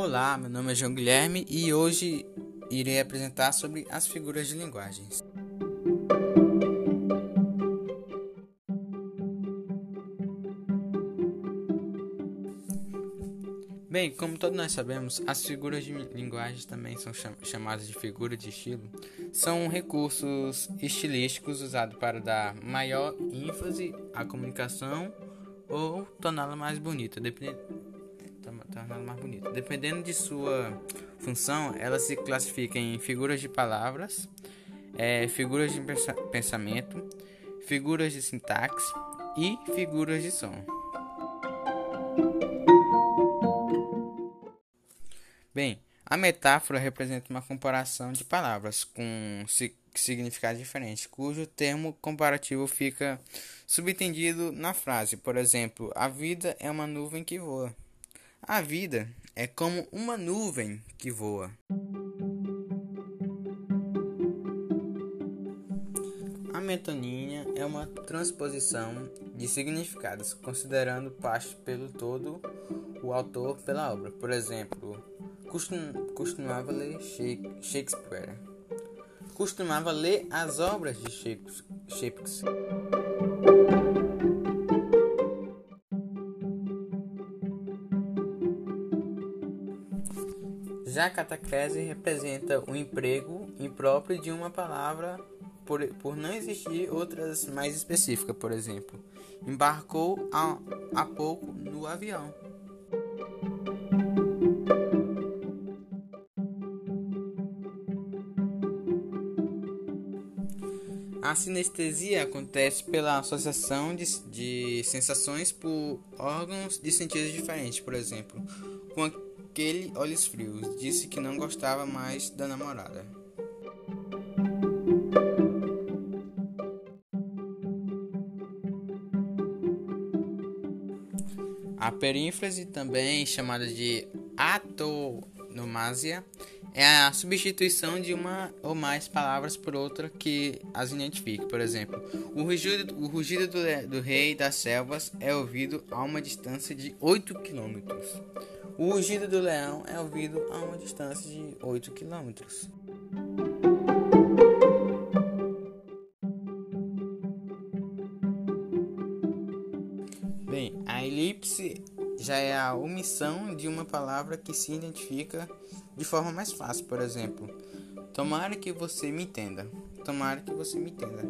Olá, meu nome é João Guilherme e hoje irei apresentar sobre as figuras de linguagens. Bem, como todos nós sabemos, as figuras de linguagens também são chamadas de figuras de estilo. São recursos estilísticos usados para dar maior ênfase à comunicação ou torná-la mais bonita, dependendo torná-la mais bonita. Dependendo de sua função, ela se classifica em figuras de palavras, é, figuras de pensamento, figuras de sintaxe e figuras de som. Bem, a metáfora representa uma comparação de palavras com significados diferentes, cujo termo comparativo fica subentendido na frase. Por exemplo, a vida é uma nuvem que voa. A vida é como uma nuvem que voa. A metonímia é uma transposição de significados, considerando parte pelo todo o autor pela obra. Por exemplo, costum, costumava ler Shakespeare. Costumava ler as obras de Shakespeare. Já a catequese representa o emprego impróprio de uma palavra por, por não existir outras mais específicas, por exemplo, embarcou há, há pouco no avião. A sinestesia acontece pela associação de, de sensações por órgãos de sentidos diferentes, por exemplo, com aquele olhos frios, disse que não gostava mais da namorada. A perínfrase, também chamada de atonomásia, é a substituição de uma ou mais palavras por outra que as identifique. Por exemplo, o rugido, o rugido do, do rei das selvas é ouvido a uma distância de 8 quilômetros. O rugido do leão é ouvido a uma distância de 8 km. Bem, a elipse já é a omissão de uma palavra que se identifica de forma mais fácil. Por exemplo, tomara que você me entenda. Tomara que você me entenda.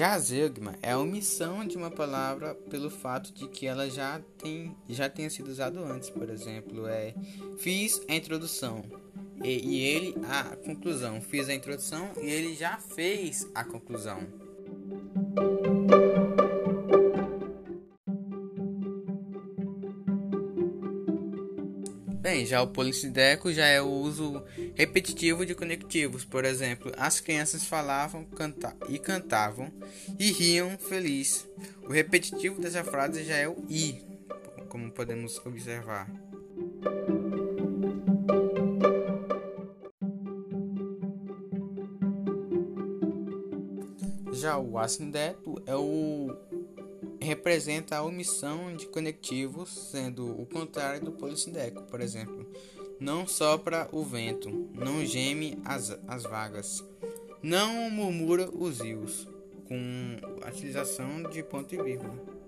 Já é a omissão de uma palavra pelo fato de que ela já, tem, já tenha sido usada antes. Por exemplo, é fiz a introdução e, e ele a conclusão. Fiz a introdução e ele já fez a conclusão. Bem, já o polissideco já é o uso repetitivo de conectivos. Por exemplo, as crianças falavam canta e cantavam e riam feliz. O repetitivo dessa frase já é o i, como podemos observar. Já o acindeto é o representa a omissão de conectivos, sendo o contrário do polissindeco, por exemplo. Não sopra o vento, não geme as, as vagas, não murmura os rios, com a utilização de ponto e vírgula.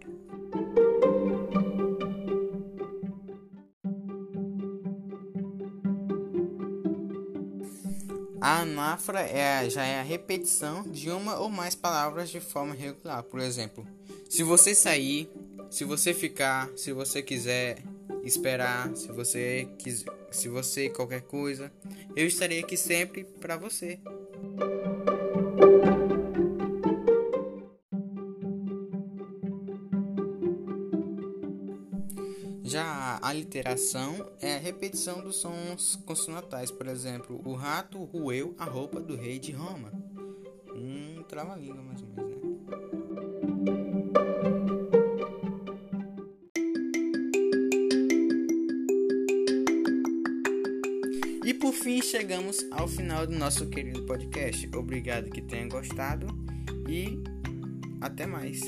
A anáfora é, já é a repetição de uma ou mais palavras de forma regular. Por exemplo, se você sair, se você ficar, se você quiser esperar, se você quiser, se você qualquer coisa, eu estarei aqui sempre para você. Já a literação é a repetição dos sons consonantais, por exemplo, o rato roeu a roupa do rei de Roma. Um trava-língua mais ou menos, né? Por fim, chegamos ao final do nosso querido podcast. Obrigado que tenha gostado e até mais.